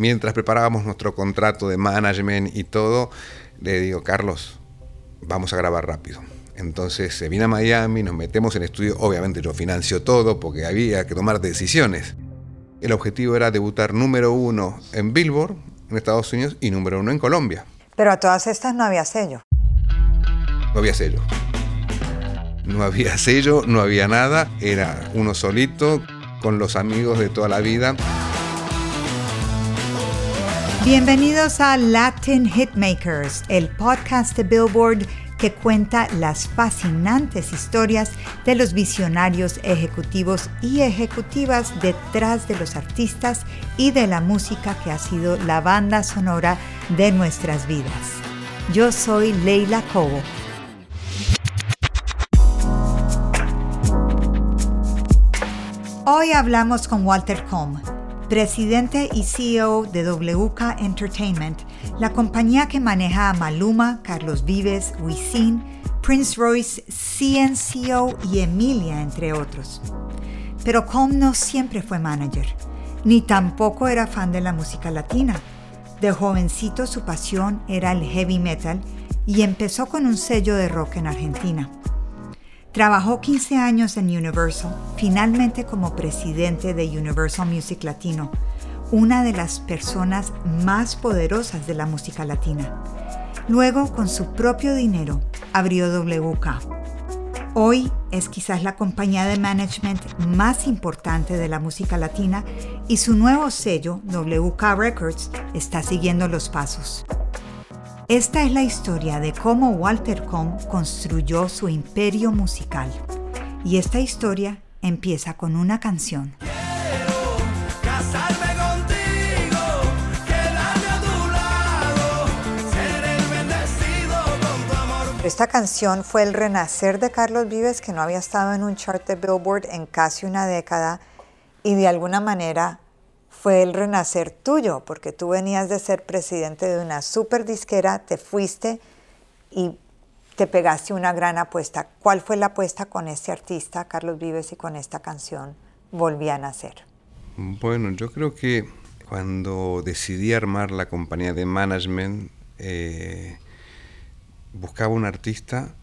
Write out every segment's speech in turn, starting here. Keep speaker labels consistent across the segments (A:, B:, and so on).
A: Mientras preparábamos nuestro contrato de management y todo, le digo, Carlos, vamos a grabar rápido. Entonces se viene a Miami, nos metemos en estudio, obviamente yo financio todo porque había que tomar decisiones. El objetivo era debutar número uno en Billboard, en Estados Unidos, y número uno en Colombia.
B: Pero a todas estas no había sello.
A: No había sello. No había sello, no había nada, era uno solito, con los amigos de toda la vida.
B: Bienvenidos a Latin Hitmakers, el podcast de Billboard que cuenta las fascinantes historias de los visionarios ejecutivos y ejecutivas detrás de los artistas y de la música que ha sido la banda sonora de nuestras vidas. Yo soy Leila Cobo. Hoy hablamos con Walter Combe presidente y CEO de WK Entertainment, la compañía que maneja a Maluma, Carlos Vives, Wisin, Prince Royce, CNCO y Emilia, entre otros. Pero Com no siempre fue manager, ni tampoco era fan de la música latina. De jovencito su pasión era el heavy metal y empezó con un sello de rock en Argentina. Trabajó 15 años en Universal, finalmente como presidente de Universal Music Latino, una de las personas más poderosas de la música latina. Luego, con su propio dinero, abrió WK. Hoy es quizás la compañía de management más importante de la música latina y su nuevo sello, WK Records, está siguiendo los pasos. Esta es la historia de cómo Walter Cohn construyó su imperio musical. Y esta historia empieza con una canción. Esta canción fue el renacer de Carlos Vives, que no había estado en un chart de Billboard en casi una década, y de alguna manera fue el renacer tuyo, porque tú venías de ser presidente de una super disquera, te fuiste y te pegaste una gran apuesta. ¿Cuál fue la apuesta con este artista, Carlos Vives, y con esta canción Volví a nacer?
A: Bueno, yo creo que cuando decidí armar la compañía de management, eh, buscaba un artista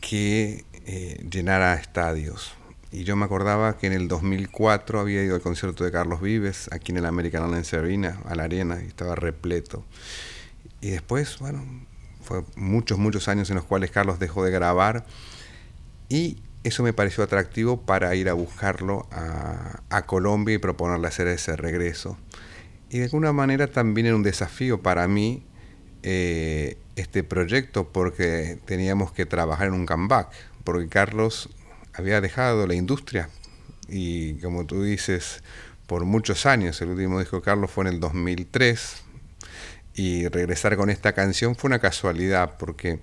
A: que eh, llenara estadios, y yo me acordaba que en el 2004 había ido al concierto de Carlos Vives aquí en el American Airlines Arena, a la arena, y estaba repleto. Y después, bueno, fue muchos, muchos años en los cuales Carlos dejó de grabar y eso me pareció atractivo para ir a buscarlo a, Colombia y proponerle hacer ese regreso. Y de alguna manera también era un desafío para mí eh, este proyecto porque teníamos que trabajar en un comeback, porque Carlos había dejado la industria y como tú dices, por muchos años, el último disco de Carlos fue en el 2003 y regresar con esta canción fue una casualidad porque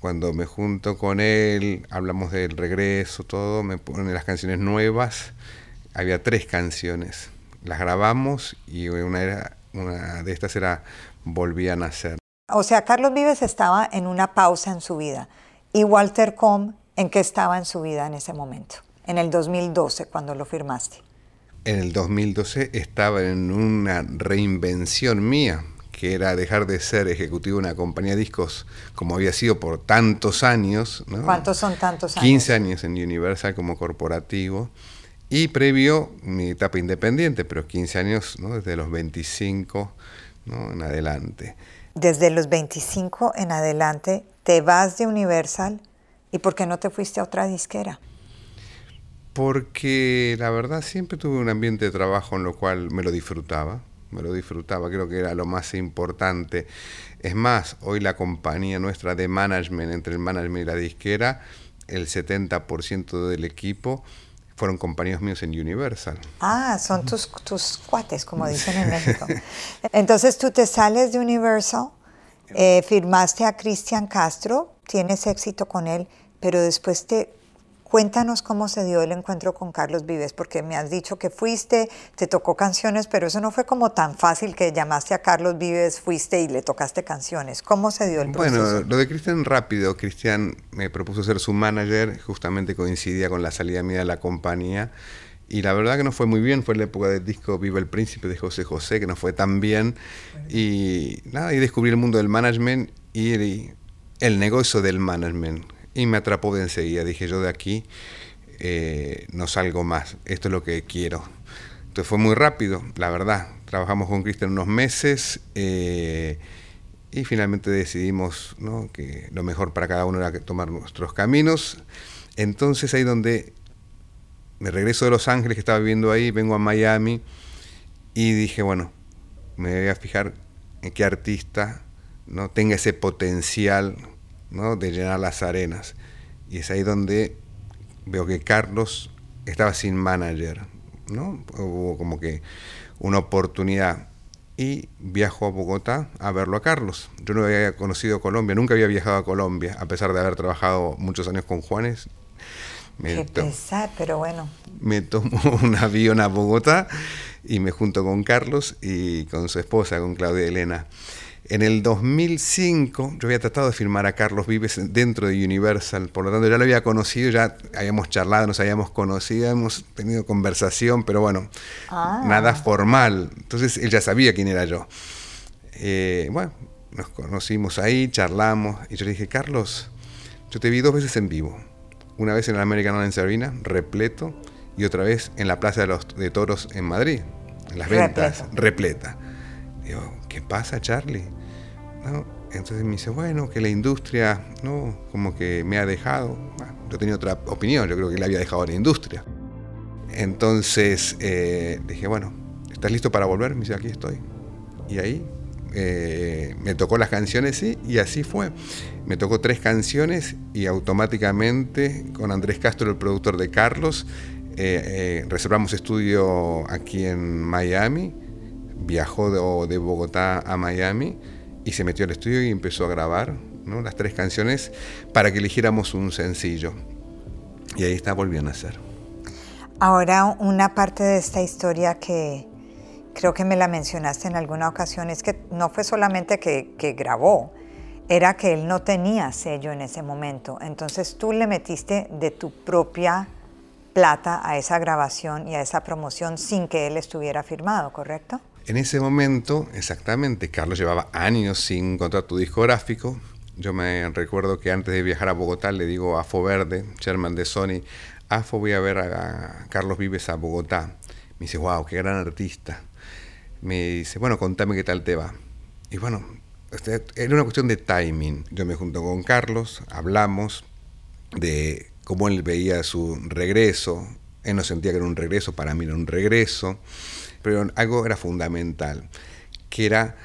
A: cuando me junto con él, hablamos del regreso, todo, me ponen las canciones nuevas, había tres canciones, las grabamos y una, era, una de estas era Volví a nacer.
B: O sea, Carlos Vives estaba en una pausa en su vida y Walter Com ¿En qué estaba en su vida en ese momento? En el 2012, cuando lo firmaste.
A: En el 2012 estaba en una reinvención mía, que era dejar de ser ejecutivo de una compañía de discos como había sido por tantos años.
B: ¿Cuántos son tantos años?
A: 15 años en Universal como corporativo. Y previo mi etapa independiente, pero 15 años desde los 25 en adelante.
B: Desde los 25 en adelante te vas de Universal ¿Y por qué no te fuiste a otra disquera?
A: Porque la verdad siempre tuve un ambiente de trabajo en lo cual me lo disfrutaba, me lo disfrutaba, creo que era lo más importante. Es más, hoy la compañía nuestra de management, entre el management y la disquera, el 70% del equipo fueron compañeros míos en Universal.
B: Ah, son tus, tus cuates, como dicen en México. Entonces tú te sales de Universal, eh, firmaste a Cristian Castro, tienes éxito con él, pero después te Cuéntanos cómo se dio el encuentro con Carlos Vives, porque me has dicho que fuiste, te tocó canciones, pero eso no fue como tan fácil que llamaste a Carlos Vives, fuiste y le tocaste canciones. ¿Cómo se dio el proceso?
A: Bueno, lo de Cristian rápido. Cristian me propuso ser su manager, justamente coincidía con la salida mía de la compañía. Y la verdad que no fue muy bien, fue la época del disco Viva el Príncipe de José José, que no fue tan bien. Y nada, y descubrí el mundo del management y el negocio del management y me atrapó de enseguida. Dije yo de aquí eh, no salgo más, esto es lo que quiero. Entonces fue muy rápido, la verdad. Trabajamos con Cristian unos meses eh, y finalmente decidimos que lo mejor para cada uno era tomar nuestros caminos. Entonces ahí donde me regreso de Los Ángeles, que estaba viviendo ahí, vengo a Miami y dije, bueno, me voy a fijar en qué artista no tenga ese potencial de llenar las arenas. Y es ahí donde veo que Carlos estaba sin manager, ¿no? Hubo como que una oportunidad y viajo a Bogotá a verlo a Carlos. Yo no había conocido Colombia, nunca había viajado a Colombia, a pesar de haber trabajado muchos años con Juanes.
B: Me Qué pesar, pero bueno.
A: Me tomo un avión a Bogotá y me junto con Carlos y con su esposa, con Claudia Elena. En el 2005 yo había tratado de firmar a Carlos Vives dentro de Universal, por lo tanto ya lo había conocido, ya habíamos charlado, nos habíamos conocido, hemos tenido conversación, pero bueno, ah. nada formal. Entonces él ya sabía quién era yo. Eh, bueno, nos conocimos ahí, charlamos, y yo le dije, Carlos, yo te vi dos veces en vivo. Una vez en el American en Sabina, repleto, y otra vez en la Plaza de, los, de Toros en Madrid, en las ventas, repleta. Digo, ¿qué pasa, Charlie? Entonces me dice, bueno, que la industria, ¿no? Como que me ha dejado. yo tenía otra opinión, yo creo que le había dejado la industria. Entonces eh, dije, bueno, ¿estás listo para volver? Me dice, aquí estoy. Y ahí eh, me tocó las canciones, sí, y así fue. Me tocó tres canciones y automáticamente con Andrés Castro, el productor de Carlos, eh, reservamos estudio aquí en Miami. Viajó de Bogotá a Miami y se metió al estudio y empezó a grabar las tres canciones para que eligiéramos un sencillo. Y ahí está, volviendo a nacer.
B: Ahora, una parte de esta historia que creo que me la mencionaste en alguna ocasión es que no fue solamente que grabó, era que él no tenía sello en ese momento. Entonces tú le metiste de tu propia plata a esa grabación y a esa promoción sin que él estuviera firmado, ¿correcto?
A: En ese momento, exactamente, Carlos llevaba años sin contrato discográfico. Yo me recuerdo que antes de viajar a Bogotá le digo a Afo Verde, chairman de Sony, Afo voy a ver a Carlos Vives a Bogotá. Me dice, wow, qué gran artista. Me dice, bueno, contame qué tal te va. Y bueno, este, era una cuestión de timing. Yo me junto con Carlos, hablamos de cómo él veía su regreso. Él no sentía que era un regreso, para mí era un regreso pero algo era fundamental, que era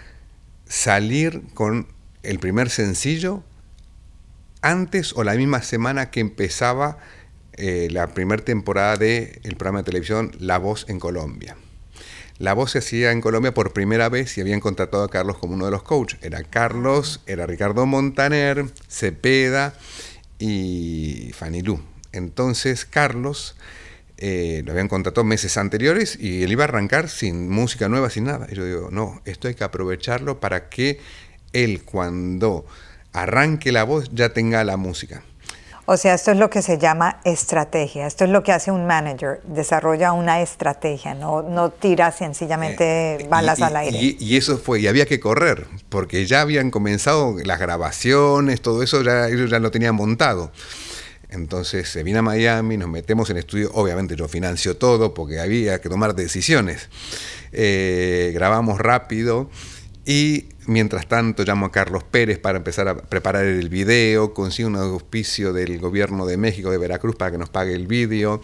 A: salir con el primer sencillo antes o la misma semana que empezaba eh, la primera temporada del programa de televisión La Voz en Colombia. La voz se hacía en Colombia por primera vez y habían contratado a Carlos como uno de los coaches. Era Carlos, era Ricardo Montaner, Cepeda y Fanny Lu. Entonces Carlos eh, lo habían contratado meses anteriores y él iba a arrancar sin música nueva, sin nada. Y yo digo, no, esto hay que aprovecharlo para que él cuando arranque la voz ya tenga la música.
B: O sea, esto es lo que se llama estrategia, esto es lo que hace un manager, desarrolla una estrategia, no, no tira sencillamente eh, balas al aire.
A: Y, eso fue, y había que correr, porque ya habían comenzado las grabaciones, todo eso ya, ellos ya lo tenían montado. Entonces se viene a Miami, nos metemos en estudio, obviamente yo financio todo porque había que tomar decisiones. Eh, grabamos rápido y mientras tanto llamo a Carlos Pérez para empezar a preparar el video, consigo un auspicio del gobierno de México, de Veracruz, para que nos pague el video,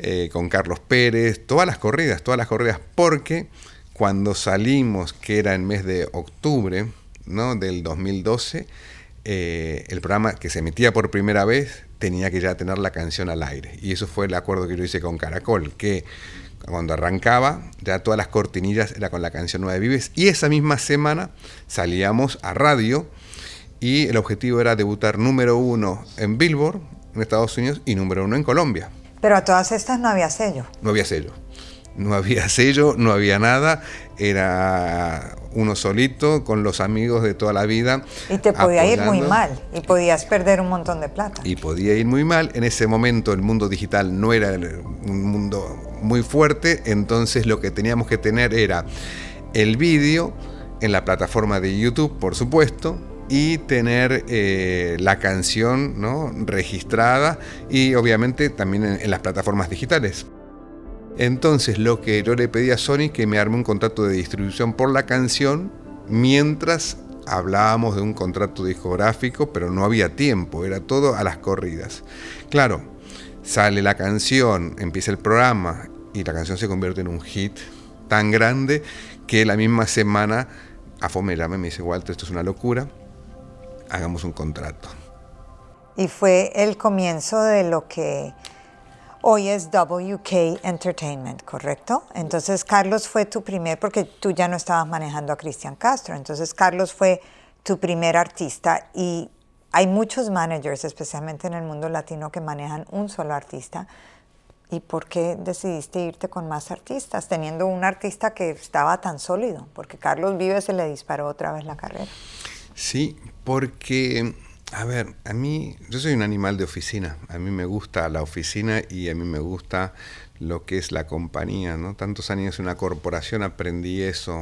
A: eh, con Carlos Pérez, todas las corridas, todas las corridas, porque cuando salimos, que era en mes de octubre ¿no? del 2012, eh, el programa que se emitía por primera vez tenía que ya tener la canción al aire. Y eso fue el acuerdo que yo hice con Caracol, que cuando arrancaba, ya todas las cortinillas era con la canción Nueva de Vives. Y esa misma semana salíamos a radio y el objetivo era debutar número uno en Billboard, en Estados Unidos, y número uno en Colombia.
B: Pero a todas estas no había sello.
A: No había sello. No había sello, no había nada. Era uno solito con los amigos de toda la vida.
B: Y te podía ir muy mal y podías perder un montón de plata.
A: Y podía ir muy mal. En ese momento el mundo digital no era un mundo muy fuerte, entonces lo que teníamos que tener era el vídeo en la plataforma de YouTube, por supuesto, y tener eh, la canción ¿no? registrada y obviamente también en, las plataformas digitales. Entonces lo que yo le pedí a Sony que me arme un contrato de distribución por la canción mientras hablábamos de un contrato discográfico, pero no había tiempo, era todo a las corridas. Claro, sale la canción, empieza el programa y la canción se convierte en un hit tan grande que la misma semana Afo me llama y me dice, Walter, esto es una locura, hagamos un contrato.
B: Y fue el comienzo de lo que hoy es WK Entertainment, ¿correcto? Entonces Carlos fue tu primer, porque tú ya no estabas manejando a Cristian Castro, entonces Carlos fue tu primer artista y hay muchos managers, especialmente en el mundo latino, que manejan un solo artista. ¿Y por qué decidiste irte con más artistas, teniendo un artista que estaba tan sólido? Porque Carlos Vives se le disparó otra vez la carrera.
A: Sí, porque, a ver, a mí, yo soy un animal de oficina, a mí me gusta la oficina y a mí me gusta lo que es la compañía, ¿no? Tantos años en una corporación aprendí eso,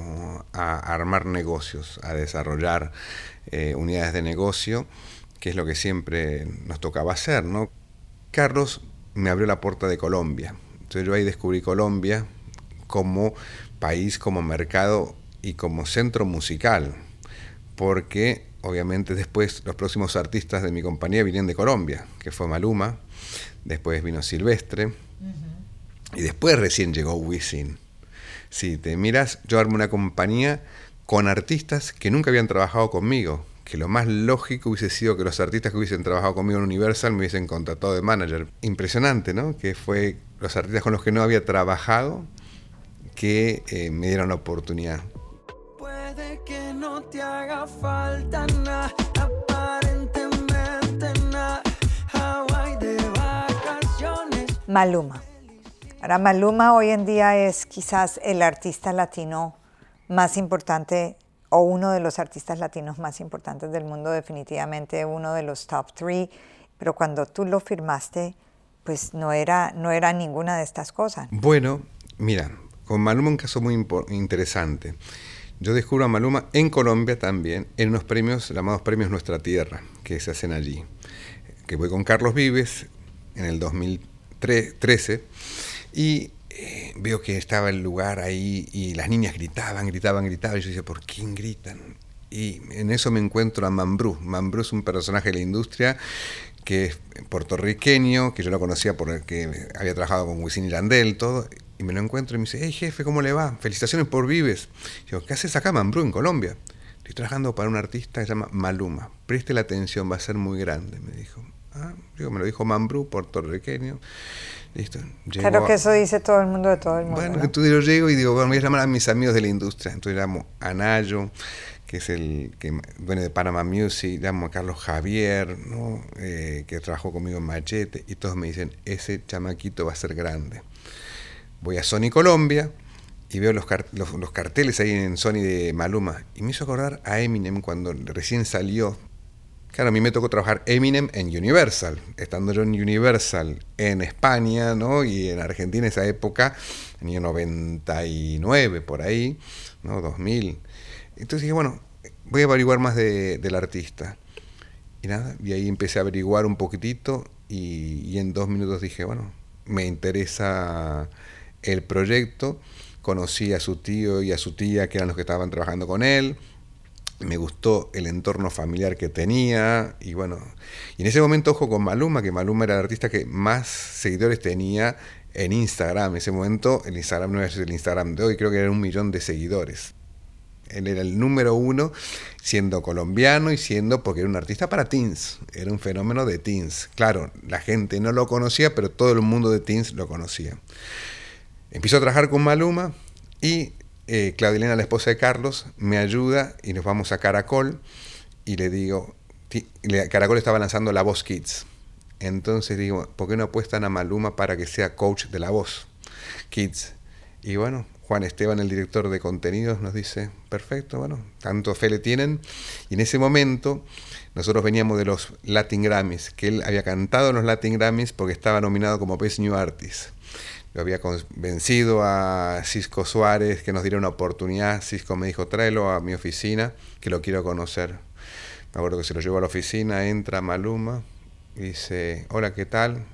A: a armar negocios, a desarrollar eh, unidades de negocio, que es lo que siempre nos tocaba hacer, ¿no? Carlos me abrió la puerta de Colombia. Entonces yo ahí descubrí Colombia como país, como mercado y como centro musical porque obviamente después los próximos artistas de mi compañía vinieron de Colombia, que fue Maluma, después vino Silvestre, y después recién llegó Wisin. Si te miras, yo armé una compañía con artistas que nunca habían trabajado conmigo, que lo más lógico hubiese sido que los artistas que hubiesen trabajado conmigo en Universal me hubiesen contratado de manager. Impresionante, ¿no? Que fue los artistas con los que no había trabajado que eh, me dieron la oportunidad que no te haga falta nada, aparentemente
B: nada. Hawaii de vacaciones. Maluma. Ahora, Maluma hoy en día es quizás el artista latino más importante o uno de los artistas latinos más importantes del mundo, definitivamente uno de los top three. Pero cuando tú lo firmaste, pues no era, no era ninguna de estas cosas.
A: Bueno, mira, con Maluma un caso muy interesante. Yo descubro a Maluma en Colombia también, en unos premios llamados Premios Nuestra Tierra, que se hacen allí. Que voy con Carlos Vives en el 2013 y eh, veo que estaba el lugar ahí y las niñas gritaban, gritaban, gritaban. Y yo decía, ¿por quién gritan? Y en eso me encuentro a Mambrú. Mambrú es un personaje de la industria que es puertorriqueño, que yo lo conocía porque había trabajado con Wisin y Yandel, todo, y me lo encuentro y me dice, hey jefe, ¿cómo le va? Felicitaciones por Vives. Digo, ¿qué haces acá, Mambrú, en Colombia? Estoy trabajando para un artista que se llama Maluma. Preste la atención, va a ser muy grande, me dijo. Ah, digo, me lo dijo Mambrú, puertorriqueño. Listo.
B: claro que eso dice todo el mundo de todo el mundo.
A: Bueno, entonces yo llego y digo, bueno, voy a llamar a mis amigos de la industria. Entonces llamo a Nayo, que es el que viene de Panama Music, llamo a Carlos Javier, ¿no? Eh, que trabajó conmigo en Machete, y todos me dicen, ese chamaquito va a ser grande voy a Sony Colombia y veo los, los, carteles ahí en Sony de Maluma. Y me hizo acordar a Eminem cuando recién salió. Claro, a mí me tocó trabajar Eminem en Universal, estando yo en Universal en España, ¿no? Y en Argentina en esa época, en el año 99, por ahí, ¿no? 2000. Entonces dije, bueno, voy a averiguar más del artista. Y nada, y ahí empecé a averiguar un poquitito y en dos minutos dije, bueno, me interesa el proyecto, conocí a su tío y a su tía, que eran los que estaban trabajando con él, me gustó el entorno familiar que tenía y bueno, y en ese momento ojo con Maluma, que Maluma era el artista que más seguidores tenía en Instagram, en ese momento el Instagram no es el Instagram de hoy, creo que era un millón de seguidores. Él era el número uno, siendo colombiano y siendo, porque era un artista para teens, era un fenómeno de teens. Claro, la gente no lo conocía, pero todo el mundo de teens lo conocía. Empiezo a trabajar con Maluma y eh, Claudelina, la esposa de Carlos, me ayuda y nos vamos a Caracol y le digo, Caracol estaba lanzando La Voz Kids. Entonces digo, ¿por qué no apuestan a Maluma para que sea coach de La Voz Kids? Y bueno, Juan Esteban, el director de contenidos, nos dice, perfecto, bueno, tanto fe le tienen. Y en ese momento nosotros veníamos de los Latin Grammys, que él había cantado en los Latin Grammys porque estaba nominado como Best New Artist. Había convencido a Cisco Suárez que nos diera una oportunidad. Cisco me dijo, tráelo a mi oficina, que lo quiero conocer. Me acuerdo que se lo llevó a la oficina, entra Maluma, dice, hola, ¿qué tal?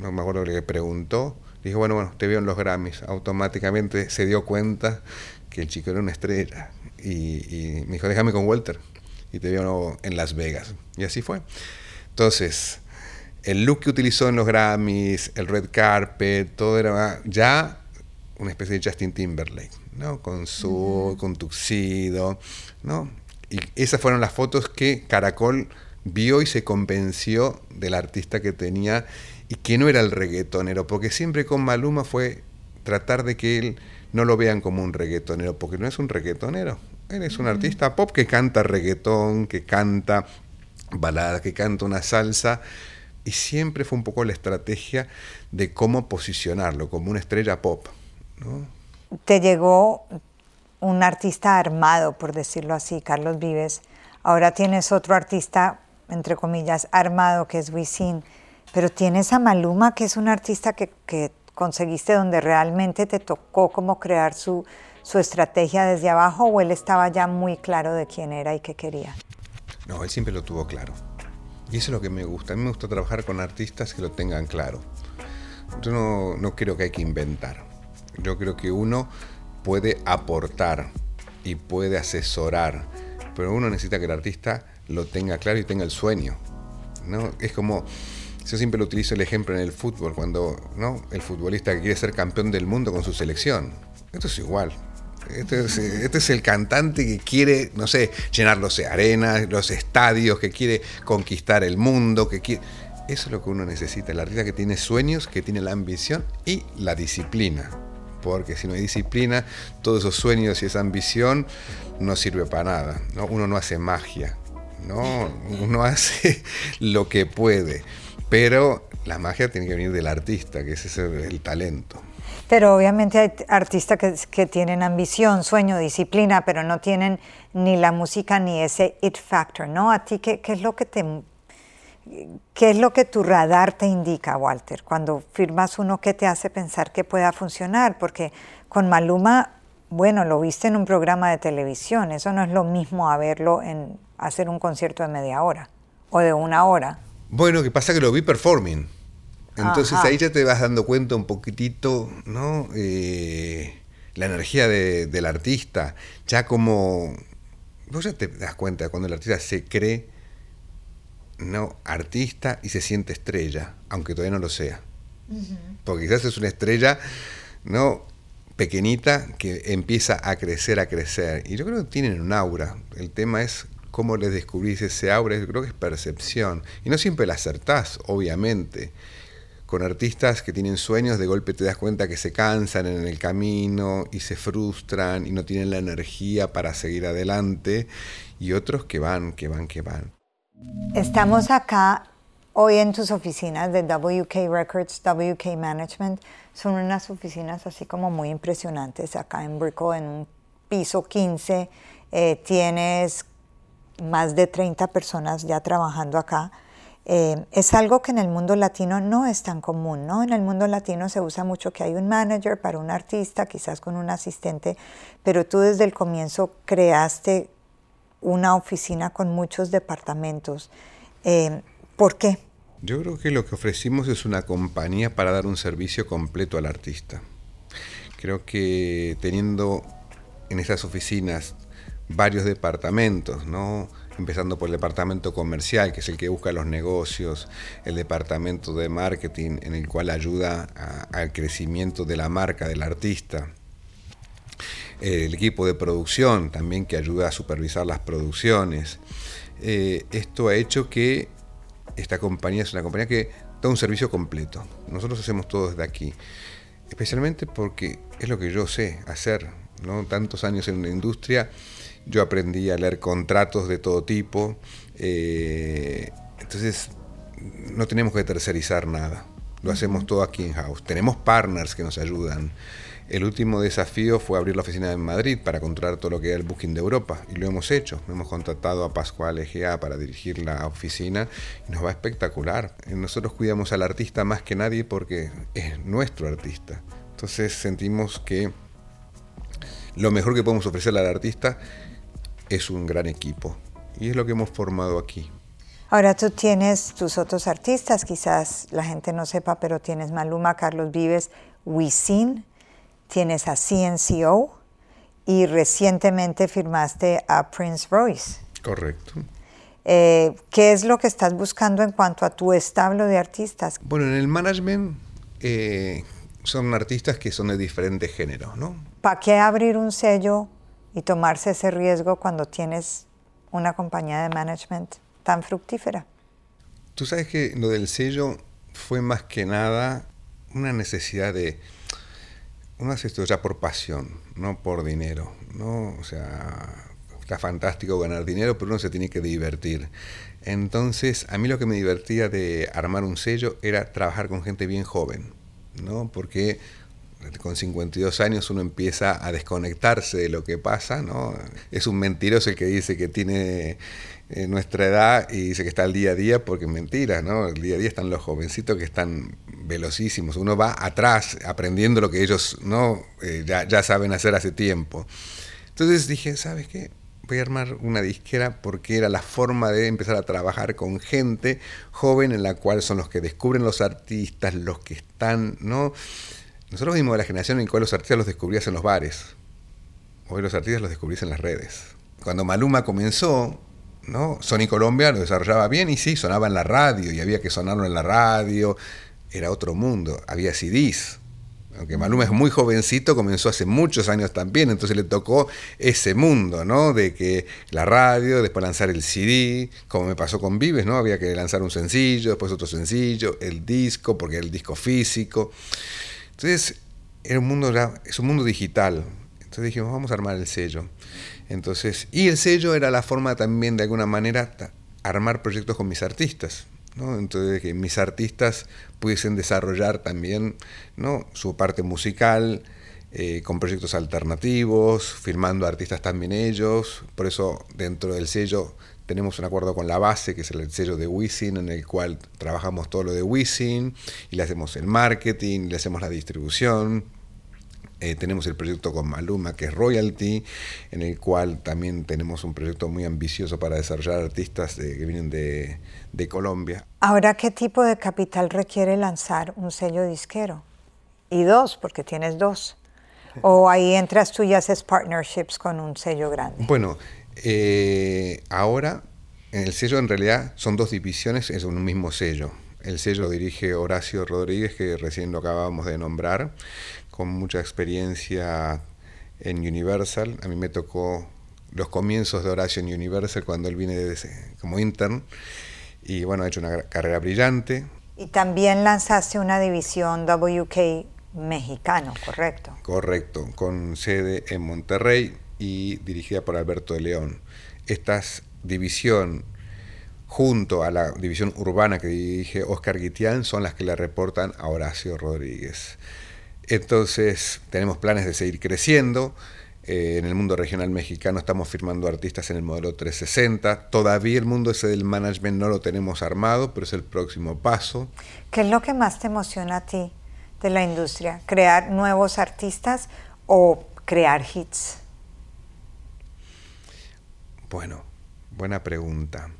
A: No me acuerdo que le preguntó Dijo, bueno, bueno, te veo en los Grammys. Automáticamente se dio cuenta que el chico era una estrella. Y, me dijo, déjame con Walter. Y te veo en Las Vegas. Y así fue. Entonces, el look que utilizó en los Grammys, el red carpet, todo era ya una especie de Justin Timberlake, ¿no? Con su, con tuxido, ¿no? Y esas fueron las fotos que Caracol vio y se convenció del artista que tenía y que no era el reggaetonero, porque siempre con Maluma fue tratar de que él no lo vean como un reggaetonero, porque no es un reggaetonero, él es un artista pop que canta reggaetón, que canta balada, que canta una salsa, y siempre fue un poco la estrategia de cómo posicionarlo como una estrella pop.
B: Te llegó un artista armado, por decirlo así, Carlos Vives. Ahora tienes otro artista, entre comillas, armado, que es Wisin. Pero tienes a Maluma, que es un artista que, conseguiste donde realmente te tocó como crear su, su estrategia desde abajo o él estaba ya muy claro de quién era y qué quería?
A: No, él siempre lo tuvo claro. Y eso es lo que me gusta. A mí me gusta trabajar con artistas que lo tengan claro. Yo no, no creo que hay que inventar. Yo creo que uno puede aportar y puede asesorar, pero uno necesita que el artista lo tenga claro y tenga el sueño. ¿no? Es como yo siempre lo utilizo el ejemplo en el fútbol, cuando ¿no? el futbolista quiere ser campeón del mundo con su selección. Esto es igual. Este es, este es, el cantante que quiere, no sé, llenar los arenas, los estadios, que quiere conquistar el mundo, que quiere... Eso es lo que uno necesita, el artista que tiene sueños, que tiene la ambición y la disciplina. Porque si no hay disciplina, todos esos sueños y esa ambición no sirve para nada. ¿no? Uno no hace magia, ¿no? uno hace lo que puede. Pero la magia tiene que venir del artista, que ese es el, talento.
B: Pero obviamente hay artistas que, tienen ambición, sueño, disciplina, pero no tienen ni la música ni ese it factor, ¿no? ¿A ti qué, es lo que te... ¿Qué es lo que tu radar te indica, Walter? Cuando firmas uno, ¿qué te hace pensar que pueda funcionar? Porque con Maluma, bueno, lo viste en un programa de televisión, eso no es lo mismo a verlo en hacer un concierto de media hora o de una hora.
A: Bueno, que pasa que lo vi performing. Entonces ahí ya te vas dando cuenta un poquitito, ¿no? Eh, la energía del artista, ya como... Vos ya te das cuenta cuando el artista se cree, ¿no? Artista y se siente estrella, aunque todavía no lo sea. Porque quizás es una estrella, ¿no? Pequeñita que empieza a crecer, a crecer. Y yo creo que tienen un aura. El tema es cómo les descubrís ese aura, creo que es percepción. Y no siempre la acertás, obviamente. Con artistas que tienen sueños, de golpe te das cuenta que se cansan en el camino y se frustran y no tienen la energía para seguir adelante. Y otros que van, que van, que van.
B: Estamos acá hoy en tus oficinas de WK Records, WK Management. Son unas oficinas así como muy impresionantes acá en Brickell, en un piso 15. Eh, tienes más de 30 personas ya trabajando acá. Eh, es algo que en el mundo latino no es tan común, ¿no? En el mundo latino se usa mucho que hay un manager para un artista, quizás con un asistente, pero tú desde el comienzo creaste una oficina con muchos departamentos. Eh, ¿Por qué?
A: Yo creo que lo que ofrecimos es una compañía para dar un servicio completo al artista. Creo que teniendo en esas oficinas varios departamentos, ¿no? Empezando por el departamento comercial, que es el que busca los negocios, el departamento de marketing, en el cual ayuda al crecimiento de la marca del artista, el equipo de producción también que ayuda a supervisar las producciones. Eh, esto ha hecho que esta compañía es una compañía que da un servicio completo. Nosotros hacemos todo desde aquí, especialmente porque es lo que yo sé hacer, ¿no? Tantos años en la industria, yo aprendí a leer contratos de todo tipo, eh, entonces no tenemos que tercerizar nada, lo hacemos todo aquí en house. Tenemos partners que nos ayudan. El último desafío fue abrir la oficina en Madrid para controlar todo lo que era el booking de Europa y lo hemos hecho. Hemos contratado a Pascual Egea para dirigir la oficina y nos va espectacular. Nosotros cuidamos al artista más que nadie porque es nuestro artista. Entonces sentimos que lo mejor que podemos ofrecerle al artista es un gran equipo y es lo que hemos formado aquí.
B: Ahora tú tienes tus otros artistas, quizás la gente no sepa, pero tienes Maluma, Carlos Vives, Wisin, tienes a CNCO y recientemente firmaste a Prince Royce.
A: Correcto.
B: Eh, ¿Qué es lo que estás buscando en cuanto a tu establo de artistas?
A: Bueno, en el management eh, son artistas que son de diferentes géneros, ¿no?
B: ¿Para qué abrir un sello y tomarse ese riesgo cuando tienes una compañía de management tan fructífera?
A: Tú sabes que lo del sello fue más que nada una necesidad de uno hace esto ya por pasión, no por dinero, ¿no? O sea, está fantástico ganar dinero, pero uno se tiene que divertir. Entonces, a mí lo que me divertía de armar un sello era trabajar con gente bien joven, ¿no? Porque con 52 años uno empieza a desconectarse de lo que pasa, ¿no? Es un mentiroso el que dice que tiene eh, nuestra edad y dice que está al día a día porque es mentira, ¿no? El día a día están los jovencitos que están velocísimos. Uno va atrás aprendiendo lo que ellos no eh, ya, saben hacer hace tiempo. Entonces dije, ¿sabes qué? Voy a armar una disquera porque era la forma de empezar a trabajar con gente joven en la cual son los que descubren los artistas, los que están, ¿no? Nosotros vimos de la generación en la cual los artistas los descubrías en los bares. Hoy los artistas los descubrís en las redes. Cuando Maluma comenzó. Sony Colombia lo desarrollaba bien y sí, sonaba en la radio y había que sonarlo en la radio era otro mundo, había CDs. Aunque Maluma es muy jovencito, comenzó hace muchos años también, entonces le tocó ese mundo, ¿no? De que la radio, después lanzar el CD, como me pasó con Vives, ¿no? Había que lanzar un sencillo, después otro sencillo, el disco, porque era el disco físico. Entonces, era un mundo, es un mundo digital. Entonces dijimos, vamos a armar el sello. Entonces, y el sello era la forma también, de alguna manera, armar proyectos con mis artistas. Entonces, que mis artistas pudiesen desarrollar también su parte musical, eh, con proyectos alternativos, firmando artistas también ellos. Por eso, dentro del sello, tenemos un acuerdo con la base, que es el sello de Wisin, en el cual trabajamos todo lo de Wisin, y le hacemos el marketing, le hacemos la distribución. Eh, tenemos el proyecto con Maluma, que es Royalty, en el cual también tenemos un proyecto muy ambicioso para desarrollar artistas que vienen de, de, Colombia.
B: Ahora, ¿qué tipo de capital requiere lanzar un sello disquero? Y dos, porque tienes dos. ¿O ahí entras tú y haces partnerships con un sello grande?
A: Bueno, eh, ahora en el sello en realidad son dos divisiones, es un mismo sello. El sello lo dirige Horacio Rodríguez, que recién lo acabamos de nombrar con mucha experiencia en Universal. A mí me tocó los comienzos de Horacio en Universal cuando él viene como intern. Y bueno, ha hecho una carrera brillante.
B: Y también lanzaste una división WK mexicano, ¿correcto?
A: Correcto, con sede en Monterrey y dirigida por Alberto de León. Esta división, junto a la división urbana que dirige Oscar Guitián, son las que le reportan a Horacio Rodríguez. Entonces tenemos planes de seguir creciendo. Eh, en el mundo regional mexicano estamos firmando artistas en el modelo 360. Todavía el mundo ese del management no lo tenemos armado, pero es el próximo paso.
B: ¿Qué es lo que más te emociona a ti de la industria? ¿Crear nuevos artistas o crear hits?
A: Bueno, buena pregunta.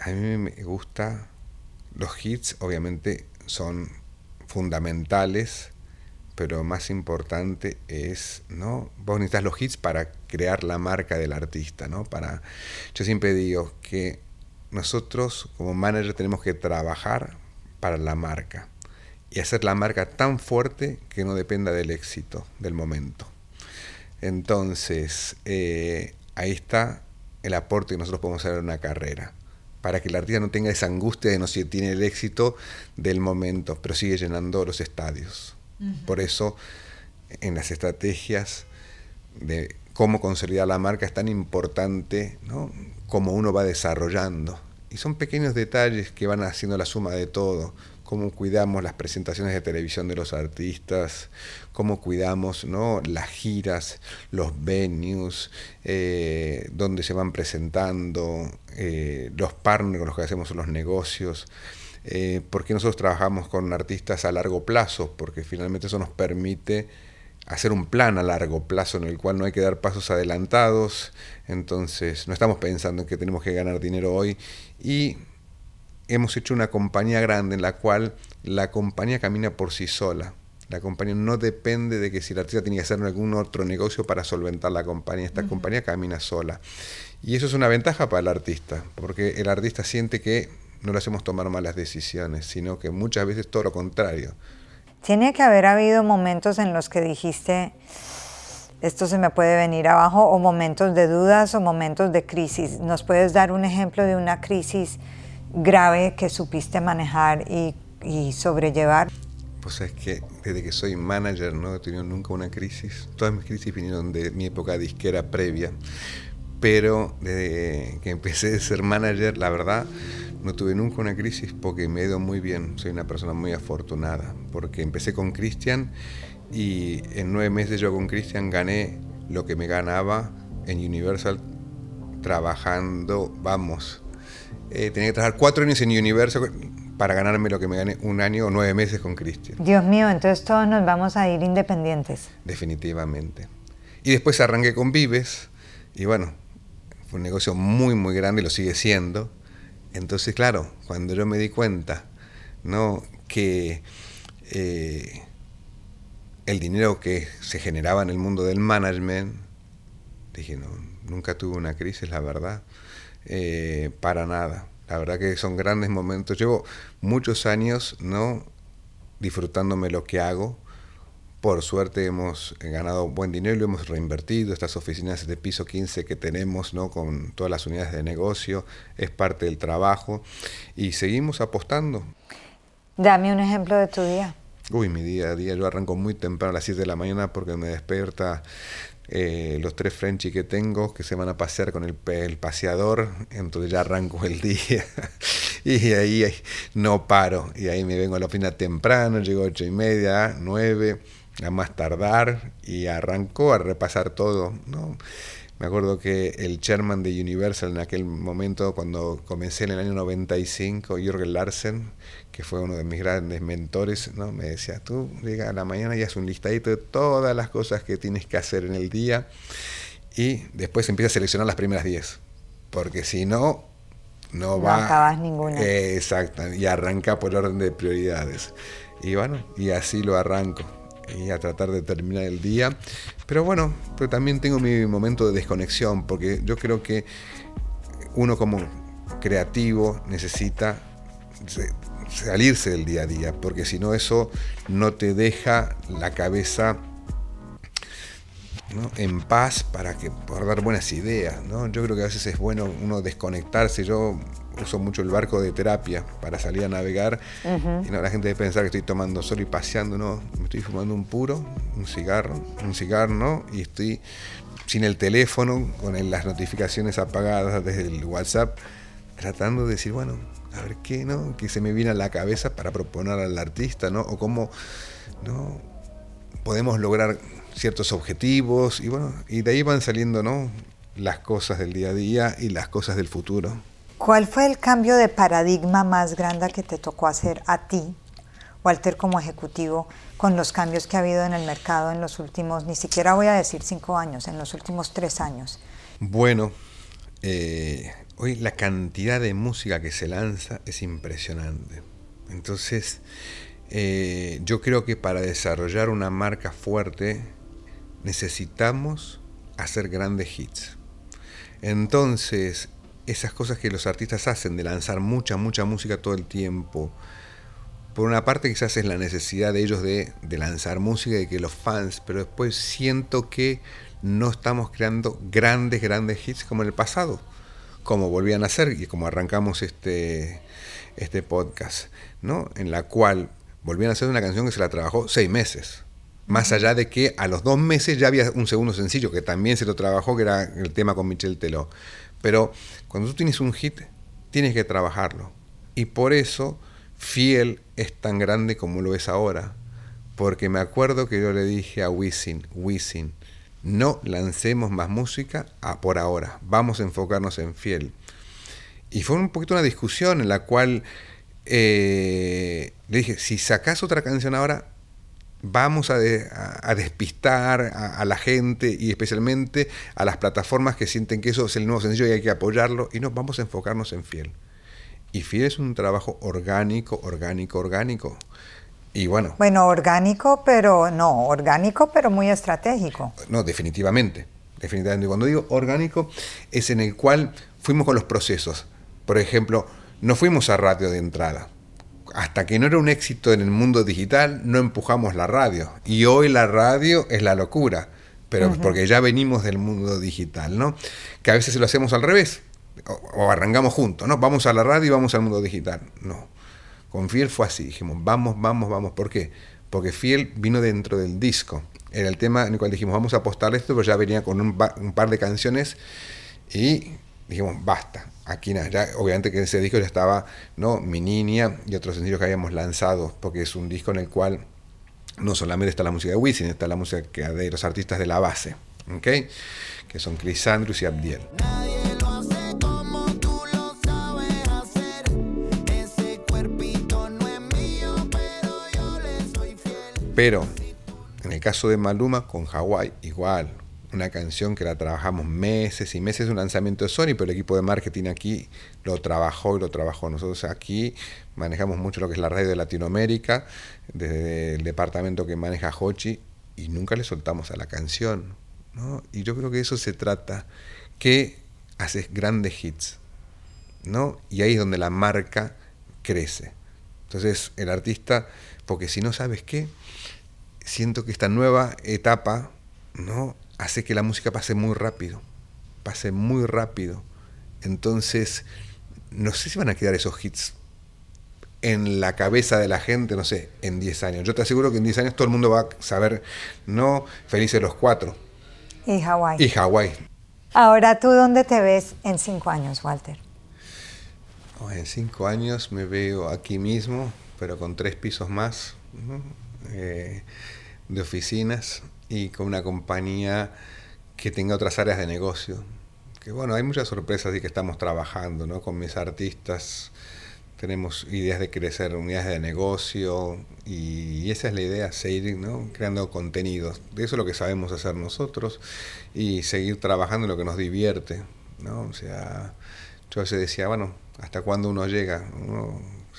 A: A mí me gusta, los hits obviamente son fundamentales, pero más importante es, ¿no? Vos necesitas los hits para crear la marca del artista, ¿no? Para, yo siempre digo que nosotros como manager tenemos que trabajar para la marca y hacer la marca tan fuerte que no dependa del éxito del momento. Entonces, eh, ahí está el aporte que nosotros podemos hacer en una carrera para que el artista no tenga esa angustia de no si tiene el éxito del momento, pero sigue llenando los estadios. Por eso, en las estrategias de cómo consolidar la marca es tan importante ¿no? cómo uno va desarrollando. Y son pequeños detalles que van haciendo la suma de todo cómo cuidamos las presentaciones de televisión de los artistas, cómo cuidamos ¿no? las giras, los venues, eh, donde se van presentando, eh, los partners con los que hacemos los negocios. Eh, porque nosotros trabajamos con artistas a largo plazo, porque finalmente eso nos permite hacer un plan a largo plazo en el cual no hay que dar pasos adelantados, entonces no estamos pensando en que tenemos que ganar dinero hoy y hemos hecho una compañía grande en la cual la compañía camina por sí sola. La compañía no depende de que si el artista tiene que hacer algún otro negocio para solventar la compañía. Esta compañía camina sola. Y eso es una ventaja para el artista, porque el artista siente que no le hacemos tomar malas decisiones, sino que muchas veces todo lo contrario.
B: Tiene que haber habido momentos en los que dijiste, esto se me puede venir abajo, o momentos de dudas o momentos de crisis. ¿Nos puedes dar un ejemplo de una crisis? Grave que supiste manejar y, sobrellevar?
A: Pues es que desde que soy manager no he tenido nunca una crisis. Todas mis crisis vinieron de mi época disquera previa. Pero desde que empecé a ser manager, la verdad, no tuve nunca una crisis porque me he ido muy bien. Soy una persona muy afortunada. Porque empecé con Christian y en nueve meses yo con Christian gané lo que me ganaba en Universal trabajando, vamos, eh, tenía que trabajar cuatro años en Universo para ganarme lo que me gané un año o nueve meses con Cristian.
B: Dios mío, entonces todos nos vamos a ir independientes.
A: Definitivamente. Y después arranqué con Vives y bueno, fue un negocio muy, muy grande y lo sigue siendo. Entonces, claro, cuando yo me di cuenta, ¿no? Que eh, el dinero que se generaba en el mundo del management, dije, no, nunca tuve una crisis, la verdad. Eh, para nada. La verdad que son grandes momentos. Llevo muchos años no disfrutándome lo que hago. Por suerte hemos ganado buen dinero, lo hemos reinvertido. Estas oficinas de piso 15 que tenemos, ¿no? con todas las unidades de negocio, es parte del trabajo y seguimos apostando.
B: Dame un ejemplo de tu día.
A: Uy, mi día a día, yo arranco muy temprano a las 7 de la mañana porque me despierta eh, los tres Frenchy que tengo que se van a pasear con el, el paseador, entonces ya arranco el día y ahí, no paro. Y ahí me vengo a la oficina temprano, llego a ocho y media, nueve, a más tardar y arranco a repasar todo. ¿no? Me acuerdo que el chairman de Universal en aquel momento, cuando comencé en el año 95, Jürgen Larsen, que fue uno de mis grandes mentores, ¿no? me decía, tú llega a la mañana y haz un listadito de todas las cosas que tienes que hacer en el día y después empieza a seleccionar las primeras 10, porque si no, no, va...
B: No acabas ninguna.
A: exacto, y arranca por orden de prioridades. Y bueno, y así lo arranco y a tratar de terminar el día. Pero bueno, pero también tengo mi momento de desconexión, porque yo creo que uno como creativo necesita salirse del día a día, porque si no eso no te deja la cabeza en paz para que poder dar buenas ideas. ¿no? Yo creo que a veces es bueno uno desconectarse. Yo uso mucho el barco de terapia para salir a navegar y no la gente debe pensar que estoy tomando sol y paseando, no, me estoy fumando un puro, un cigarro, un cigarro, ¿no? Y estoy sin el teléfono, con las notificaciones apagadas desde el WhatsApp, tratando de decir, bueno, a ver qué, ¿no? Que se me viene a la cabeza para proponer al artista, ¿no? O cómo, ¿no? Podemos lograr ciertos objetivos y bueno, y de ahí van saliendo, ¿no? Las cosas del día a día y las cosas del futuro.
B: ¿Cuál fue el cambio de paradigma más grande que te tocó hacer a ti, Walter, como ejecutivo, con los cambios que ha habido en el mercado en los últimos, ni siquiera voy a decir cinco años, en los últimos tres años?
A: Bueno, eh, hoy la cantidad de música que se lanza es impresionante. Entonces, eh, yo creo que para desarrollar una marca fuerte necesitamos hacer grandes hits. Entonces, esas cosas que los artistas hacen, de lanzar mucha, mucha música todo el tiempo. Por una parte quizás es la necesidad de ellos de, lanzar música y que los fans, pero después siento que no estamos creando grandes, grandes hits como en el pasado, como volvían a ser y como arrancamos este, este podcast, ¿no? En la cual volvían a hacer una canción que se la trabajó seis meses. Más allá de que a los dos meses ya había un segundo sencillo que también se lo trabajó, que era el tema con Michel Teló. Pero cuando tú tienes un hit, tienes que trabajarlo. Y por eso Fiel es tan grande como lo es ahora. Porque me acuerdo que yo le dije a Wisin, Wisin, no lancemos más música por ahora, vamos a enfocarnos en Fiel. Y fue un poquito una discusión en la cual eh, le dije, si sacas otra canción ahora, vamos a, despistar a, la gente y especialmente a las plataformas que sienten que eso es el nuevo sencillo y hay que apoyarlo y no, vamos a enfocarnos en Fiel. Y Fiel es un trabajo orgánico, orgánico, orgánico. Y bueno.
B: Bueno, orgánico, pero no, orgánico, pero muy estratégico.
A: No, definitivamente. Definitivamente. Cuando digo orgánico, es en el cual fuimos con los procesos. Por ejemplo, no fuimos a radio de entrada. Hasta que no era un éxito en el mundo digital, no empujamos la radio. Y hoy la radio es la locura, pero porque ya venimos del mundo digital, ¿no? Que a veces lo hacemos al revés, o, arrancamos juntos, ¿no? Vamos a la radio y vamos al mundo digital. No. Con Fiel fue así, dijimos, vamos, vamos, vamos. ¿Por qué? Porque Fiel vino dentro del disco. Era el tema en el cual dijimos, vamos a apostar esto, pero ya venía con un, par de canciones y dijimos, basta, aquí nada, ya, obviamente que en ese disco ya estaba ¿no? Mi Niña y otros sencillos que habíamos lanzado, porque es un disco en el cual no solamente está la música de Wisin, está la música de los artistas de la base, ¿ok? que son Chris Andrews y Abdiel. Pero en el caso de Maluma con Hawaii, igual, una canción que la trabajamos meses y meses, un lanzamiento de Sony, pero el equipo de marketing aquí lo trabajó y lo trabajó. Nosotros aquí manejamos mucho lo que es la radio de Latinoamérica, desde el departamento que maneja Hochi, y nunca le soltamos a la canción. Y yo creo que eso se trata, que haces grandes hits, ¿no? Y ahí es donde la marca crece. Entonces el artista, porque si no sabes qué, siento que esta nueva etapa, ¿no? hace que la música pase muy rápido, pase muy rápido. Entonces, no sé si van a quedar esos hits en la cabeza de la gente, no sé, en 10 años. Yo te aseguro que en 10 años todo el mundo va a saber, no, Felices los Cuatro.
B: Y Hawái.
A: Y Hawái.
B: Ahora, ¿tú dónde te ves en 5 años, Walter?
A: Oh, en 5 años me veo aquí mismo, pero con tres pisos más eh, de oficinas, y con una compañía que tenga otras áreas de negocio. Que bueno, hay muchas sorpresas y que estamos trabajando, ¿no? Con mis artistas tenemos ideas de crecer unidades de negocio y, esa es la idea, seguir ¿no? creando contenidos. Eso es lo que sabemos hacer nosotros y seguir trabajando en lo que nos divierte. ¿no? O sea, yo a veces decía, bueno, ¿hasta cuándo uno llega?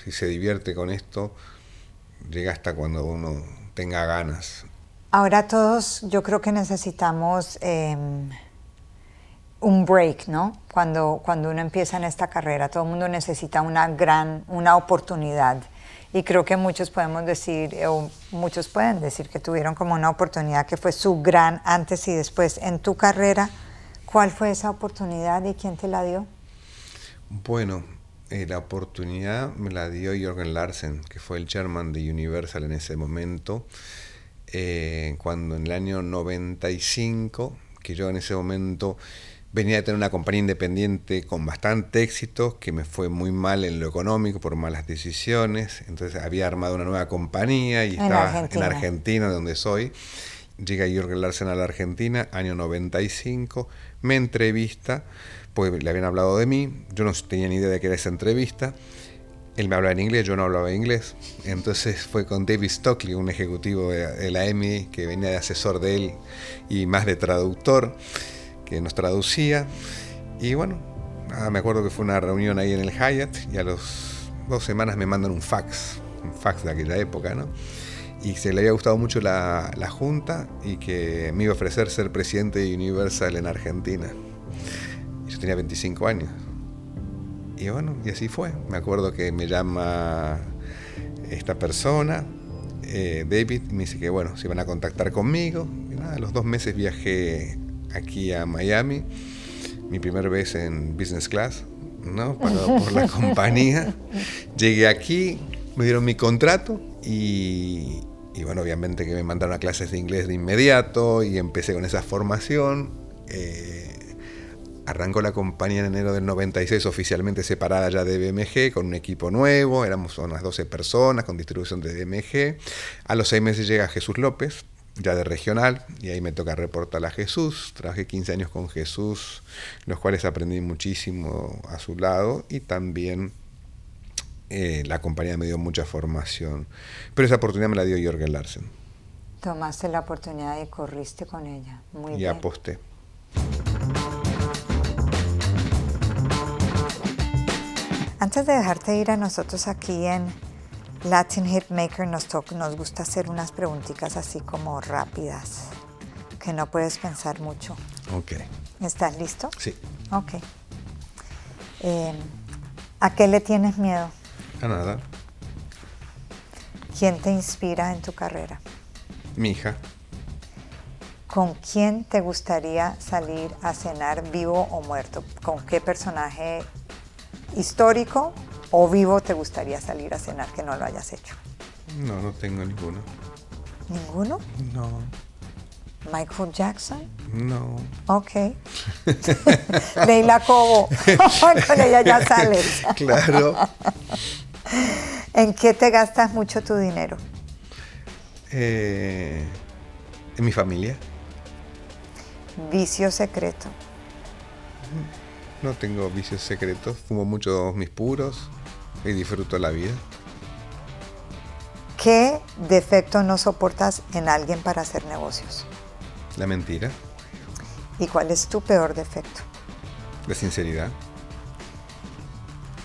A: si se divierte con esto, llega hasta cuando uno tenga ganas.
B: Ahora todos yo creo que necesitamos em, un break, ¿no? Cuando, cuando uno empieza en esta carrera, todo el mundo necesita una gran, una oportunidad. Y creo que muchos podemos decir, o muchos pueden decir que tuvieron como una oportunidad que fue su gran antes y después. En tu carrera, ¿cuál fue esa oportunidad y quién te la dio?
A: Bueno, eh, la oportunidad me la dio Jorgen Larsen, que fue el chairman de Universal en ese momento. Eh, cuando en el año 95, que yo en ese momento venía de tener una compañía independiente con bastante éxito, que me fue muy mal en lo económico por malas decisiones, entonces había armado una nueva compañía y estaba en Argentina, donde soy. Llega Jürgen Larsen a la Argentina, año 95, me entrevista, pues le habían hablado de mí, yo no tenía ni idea de qué era esa entrevista, él me hablaba en inglés, yo no hablaba inglés. Entonces fue con David Stockley, un ejecutivo de, la EMI que venía de asesor de él y más de traductor, que nos traducía. Y bueno, me acuerdo que fue una reunión ahí en el Hyatt y a las dos semanas me mandan un fax, un fax de aquella época, ¿no? Y se le había gustado mucho la, la junta y que me iba a ofrecer ser presidente de Universal en Argentina. Yo tenía 25 años. Y bueno, y así fue. Me acuerdo que me llama esta persona, eh, David, y me dice que bueno, se iban a contactar conmigo. Y nada, a los dos meses viajé aquí a Miami, mi primera vez en business class, ¿no? Pagado por la compañía. Llegué aquí, me dieron mi contrato y, y, bueno, obviamente que me mandaron a clases de inglés de inmediato y empecé con esa formación. Eh, Arrancó la compañía en enero del 96 oficialmente separada ya de BMG con un equipo nuevo, éramos unas 12 personas con distribución de BMG. A los seis meses llega Jesús López, ya de regional, y ahí me toca reportar a Jesús. Trabajé 15 años con Jesús, los cuales aprendí muchísimo a su lado y también eh, la compañía me dio mucha formación. Pero esa oportunidad me la dio Jorgen Larsen.
B: Tomaste la oportunidad y corriste con ella. Muy
A: y aposté.
B: Antes de dejarte ir a nosotros aquí en Latin Hitmaker, nos, nos gusta hacer unas preguntitas así como rápidas, que no puedes pensar mucho.
A: Ok.
B: ¿Estás listo?
A: Sí.
B: Ok. Em, ¿A qué le tienes miedo?
A: A nada.
B: ¿Quién te inspira en tu carrera?
A: Mi hija.
B: ¿Con quién te gustaría salir a cenar vivo o muerto? ¿Con qué personaje histórico o vivo te gustaría salir a cenar que no lo hayas hecho?
A: No, no tengo ninguno.
B: ¿Ninguno?
A: No.
B: ¿Michael Jackson?
A: No.
B: Ok. Leila Cobo. Con ella ya sales.
A: claro.
B: ¿En qué te gastas mucho tu dinero?
A: Eh, en mi familia.
B: Vicio secreto.
A: No tengo vicios secretos, fumo mucho mis puros y disfruto la vida.
B: ¿Qué defecto no soportas en alguien para hacer negocios?
A: La mentira.
B: ¿Y cuál es tu peor defecto?
A: La sinceridad.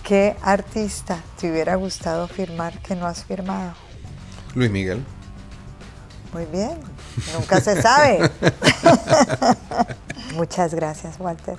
B: ¿Qué artista te hubiera gustado firmar que no has firmado?
A: Luis Miguel.
B: Muy bien, nunca se sabe. Muchas gracias, Walter,